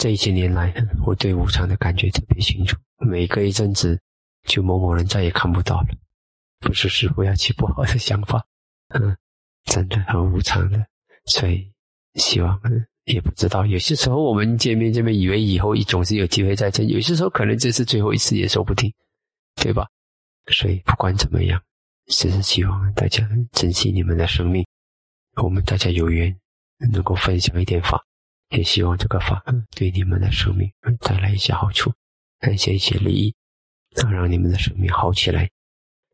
这些年来，我对无常的感觉特别清楚。每隔一阵子，就某某人再也看不到了，不是师傅要起不好的想法，嗯，真的很无常的。所以希望，也不知道，有些时候我们见面见面，以为以后总是有机会再见，有些时候可能这是最后一次也说不定，对吧？所以不管怎么样，只是希望大家珍惜你们的生命，我们大家有缘能够分享一点法。也希望这个法对你们的生命带来一些好处，带些一些利益，能让你们的生命好起来。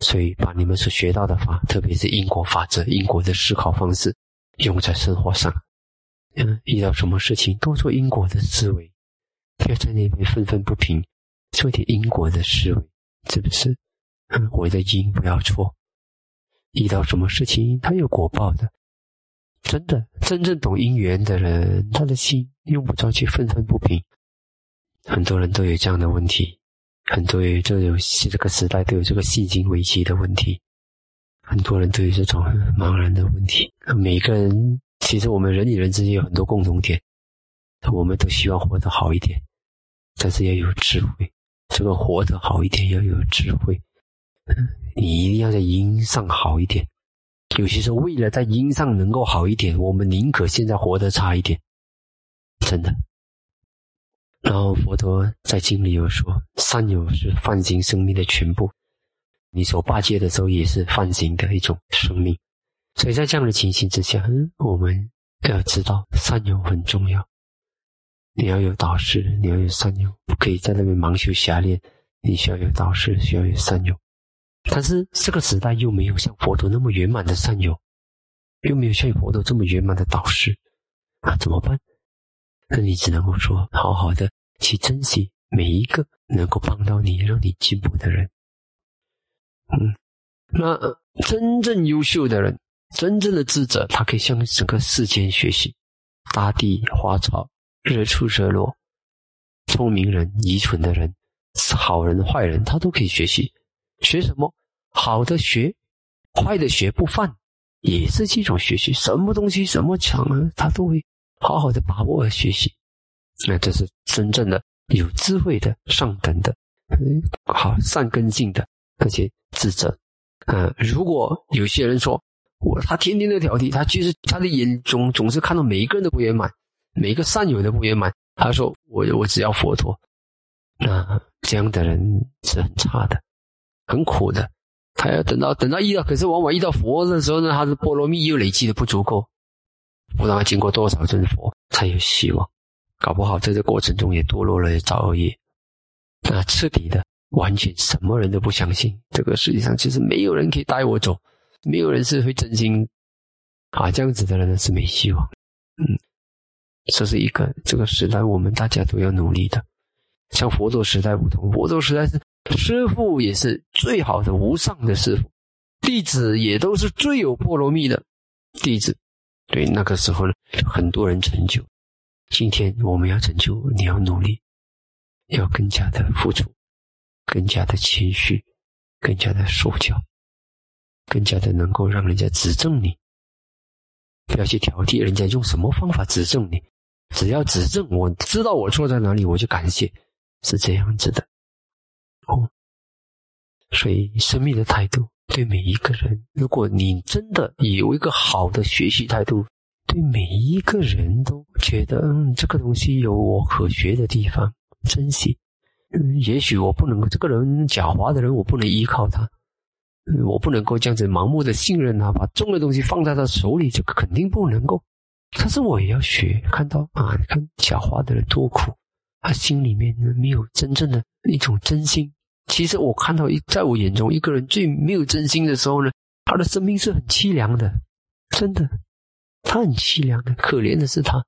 所以，把你们所学到的法，特别是因果法则、因果的思考方式，用在生活上。嗯，遇到什么事情，多做因果的思维，不要在那边愤愤不平，做点因果的思维，是不是？嗯，我的因不要错。遇到什么事情，它有果报的。真的，真正懂因缘的人，他的心用不着去愤愤不平。很多人都有这样的问题，很多人都有这个时代都有这个信心危机的问题，很多人都有这种茫然的问题。每个人，其实我们人与人之间有很多共同点，我们都希望活得好一点，但是要有智慧。这个活得好一点要有智慧，你一定要在因上好一点。有些时候，为了在因上能够好一点，我们宁可现在活得差一点，真的。然后佛陀在经里有说，善有是泛行生命的全部，你所霸戒的时候也是泛行的一种生命。所以在这样的情形之下，我们要知道善友很重要。你要有导师，你要有善友，不可以在那边盲修瞎练。你需要有导师，需要有善友。但是这个时代又没有像佛陀那么圆满的善友，又没有像佛陀这么圆满的导师，啊，怎么办？那你只能够说，好好的去珍惜每一个能够帮到你、让你进步的人。嗯，那真正优秀的人，真正的智者，他可以向整个世间学习，大地、花草、日出、日落，聪明人、愚蠢的人，好人、坏人，他都可以学习。学什么？好的学，坏的学，不犯，也是一种学习。什么东西，什么强啊，他都会好好的把握和学习。那这是真正的有智慧的上等的，嗯，好善根性的那些智者。嗯，如果有些人说我他天天在挑剔，他其实他的眼中总是看到每一个人的不圆满，每一个善友的不圆满。他说我我只要佛陀，那这样的人是很差的。很苦的，他要等到等到遇到，可是往往遇到佛的时候呢，他的波罗蜜又累积的不足够，不知道经过多少尊佛才有希望，搞不好在这过程中也堕落了也造恶业，那彻底的完全什么人都不相信，这个世界上其实没有人可以带我走，没有人是会真心。啊这样子的人是没希望，嗯，这是一个这个时代我们大家都要努力的，像佛陀时代不同，佛陀时代是。师傅也是最好的无上的师傅，弟子也都是最有波罗蜜的弟子。对，那个时候呢，很多人成就。今天我们要成就，你要努力，要更加的付出，更加的谦虚，更加的受教，更加的能够让人家指正你。不要去挑剔人家用什么方法指正你，只要指正，我知道我错在哪里，我就感谢，是这样子的。哦，所以生命的态度对每一个人，如果你真的有一个好的学习态度，对每一个人都觉得，嗯，这个东西有我可学的地方，珍惜。嗯，也许我不能够，这个人狡猾的人，我不能依靠他，我不能够这样子盲目的信任他，把重的东西放在他手里，这个肯定不能够。但是我也要学，看到啊，你看狡猾的人多苦，他心里面呢没有真正的一种真心。其实我看到一，在我眼中，一个人最没有真心的时候呢，他的生命是很凄凉的，真的，他很凄凉的，可怜的是他，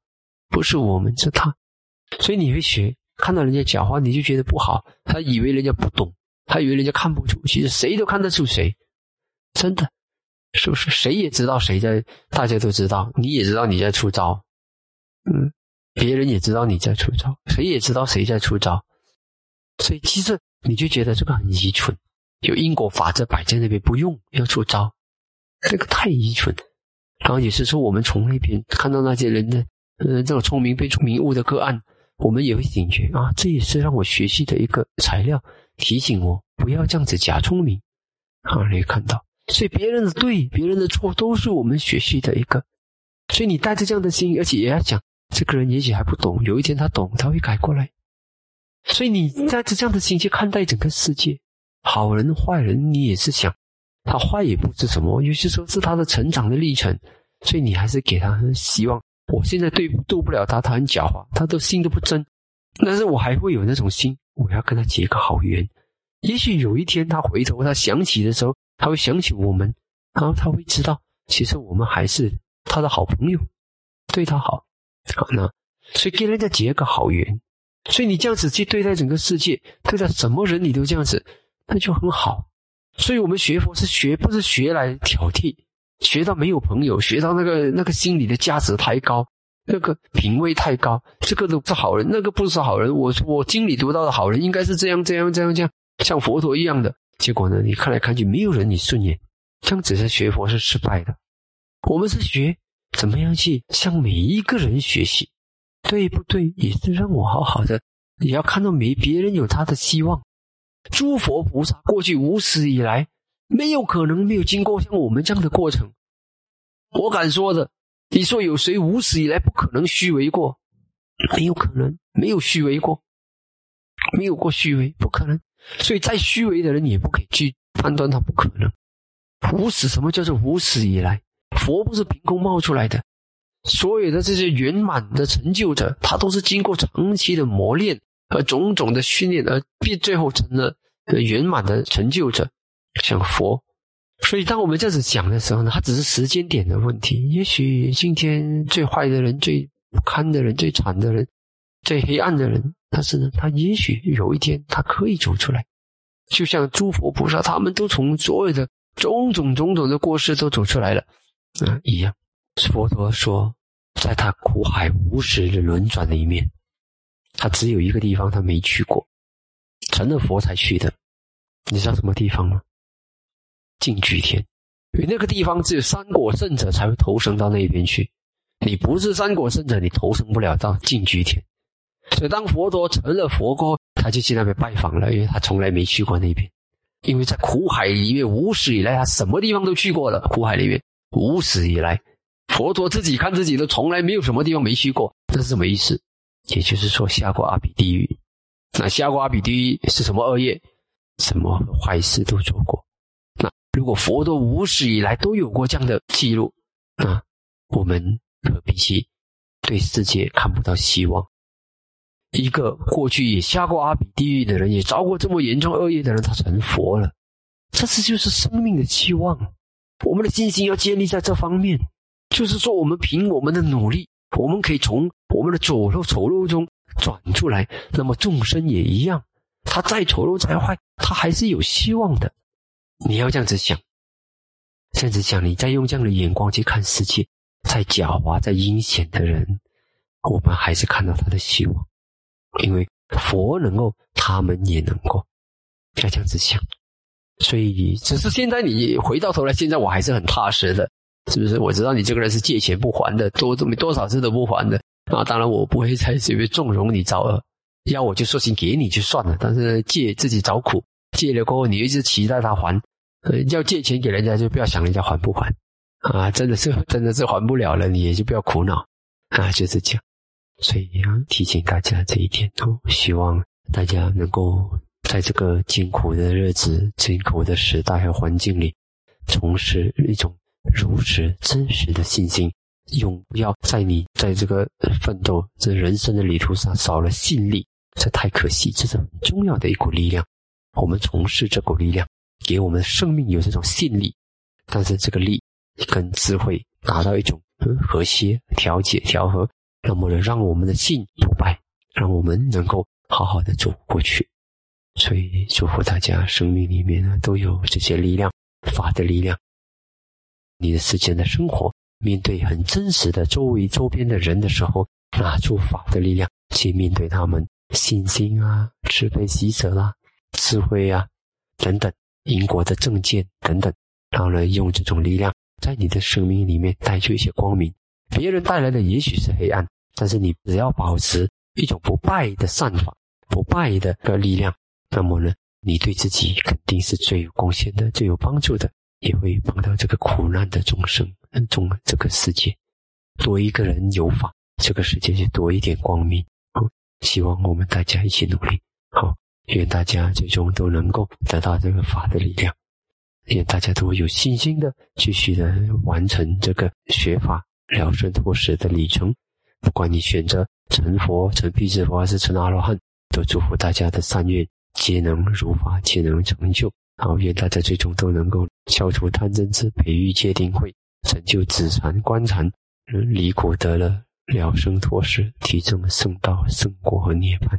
不是我们，是他。所以你会学，看到人家讲话，你就觉得不好，他以为人家不懂，他以为人家看不出，其实谁都看得出谁，真的，是不是？谁也知道谁在，大家都知道，你也知道你在出招，嗯，别人也知道你在出招，谁也知道谁在出招，所以其实。你就觉得这个很愚蠢，有因果法则摆在那边不用，要出招，这个太愚蠢。然后也是说，我们从那边看到那些人的，呃，这种聪明被聪明误的个案，我们也会警觉啊，这也是让我学习的一个材料，提醒我不要这样子假聪明啊。你看到，所以别人的对，别人的错，都是我们学习的一个。所以你带着这样的心，而且也要讲，这个人也许还不懂，有一天他懂，他会改过来。所以你带着这样的心去看待整个世界，好人坏人，你也是想，他坏也不是什么，有些时候是他的成长的历程，所以你还是给他希望。我现在对斗不了他，他很狡猾，他的心都不真，但是我还会有那种心，我要跟他结个好缘。也许有一天他回头，他想起的时候，他会想起我们，然后他会知道，其实我们还是他的好朋友，对他好。好，那所以跟人家结个好缘。所以你这样子去对待整个世界，对待什么人你都这样子，那就很好。所以我们学佛是学，不是学来挑剔，学到没有朋友，学到那个那个心理的价值太高，那个品味太高，这个都是好人，那个不是好人。我我经里读到的好人应该是这样这样这样这样，像佛陀一样的。结果呢，你看来看去没有人你顺眼，这样子是学佛是失败的。我们是学怎么样去向每一个人学习。对不对？也是让我好好的，也要看到没别人有他的希望。诸佛菩萨过去无始以来，没有可能没有经过像我们这样的过程。我敢说的，你说有谁无始以来不可能虚伪过？没有可能，没有虚伪过，没有过虚伪，不可能。所以再虚伪的人也不可以去判断他不可能。无始，什么叫做无始以来？佛不是凭空冒出来的。所有的这些圆满的成就者，他都是经过长期的磨练和种种的训练而必最后成了圆满的成就者，像佛。所以，当我们这样子讲的时候呢，它只是时间点的问题。也许今天最坏的人、最不堪的人、最惨的人、最黑暗的人，但是呢，他也许有一天他可以走出来，就像诸佛菩萨，他们都从所有的种种种种的过失都走出来了啊一样。佛陀说，在他苦海无始的轮转的一面，他只有一个地方他没去过，成了佛才去的。你知道什么地方吗？净居天，因为那个地方只有三果圣者才会投生到那边去。你不是三果圣者，你投生不了到净居天。所以当佛陀成了佛过后，他就去那边拜访了，因为他从来没去过那边。因为在苦海里面无始以来，他什么地方都去过了。苦海里面无始以来。佛陀自己看自己都从来没有什么地方没去过，这是什么意思？也就是说下过阿鼻地狱。那下过阿鼻地狱是什么恶业？什么坏事都做过。那如果佛陀无始以来都有过这样的记录，那我们何必去对世界看不到希望？一个过去也下过阿鼻地狱的人，也遭过这么严重恶业的人，他成佛了，这次就是生命的期望。我们的信心要建立在这方面。就是说，我们凭我们的努力，我们可以从我们的丑陋丑陋中转出来。那么众生也一样，他再丑陋再坏，他还是有希望的。你要这样子想，这样子想，你再用这样的眼光去看世界，再狡猾、再阴险的人，我们还是看到他的希望。因为佛能够，他们也能够。要这样子想，所以只是现在你回到头来，现在我还是很踏实的。是不是？我知道你这个人是借钱不还的，多这么多少次都不还的啊！当然，我不会再随便纵容你造恶，要我就说钱给你就算了。但是借自己找苦，借了过后你一直期待他还，要借钱给人家就不要想人家还不还啊！真的是真的是还不了了，你也就不要苦恼啊！就是这样，所以要提醒大家这一点哦，希望大家能够在这个艰苦的日子、艰苦的时代和环境里，从事一种。如实真实的信心，永不要在你在这个奋斗这人生的旅途上少了信力，这太可惜。这是很重要的一股力量。我们从事这股力量，给我们的生命有这种信力。但是这个力跟智慧达到一种和谐、调节、调和，那么呢，让我们的信不败，让我们能够好好的走过去。所以祝福大家，生命里面呢都有这些力量，法的力量。你的世间的生活，面对很真实的周围周边的人的时候，拿出法的力量去面对他们，信心啊、慈悲喜舍啦、智慧啊等等，因果的正见等等，然后呢，用这种力量在你的生命里面带出一些光明。别人带来的也许是黑暗，但是你只要保持一种不败的善法，不败的个力量，那么呢，你对自己肯定是最有贡献的，最有帮助的，也会帮到这个苦难的众生，嗯，中这个世界，多一个人有法，这个世界就多一点光明。好，希望我们大家一起努力。好，愿大家最终都能够得到这个法的力量，愿大家都有信心的继续的完成这个学法了生脱死的旅程。不管你选择成佛、成辟支佛还是成阿罗汉，都祝福大家的善愿皆能如法，皆能成就。好，愿大家最终都能够消除贪嗔痴，培育戒定慧，成就紫禅观禅，离苦得乐，了生脱死，提升圣道、圣果和涅槃。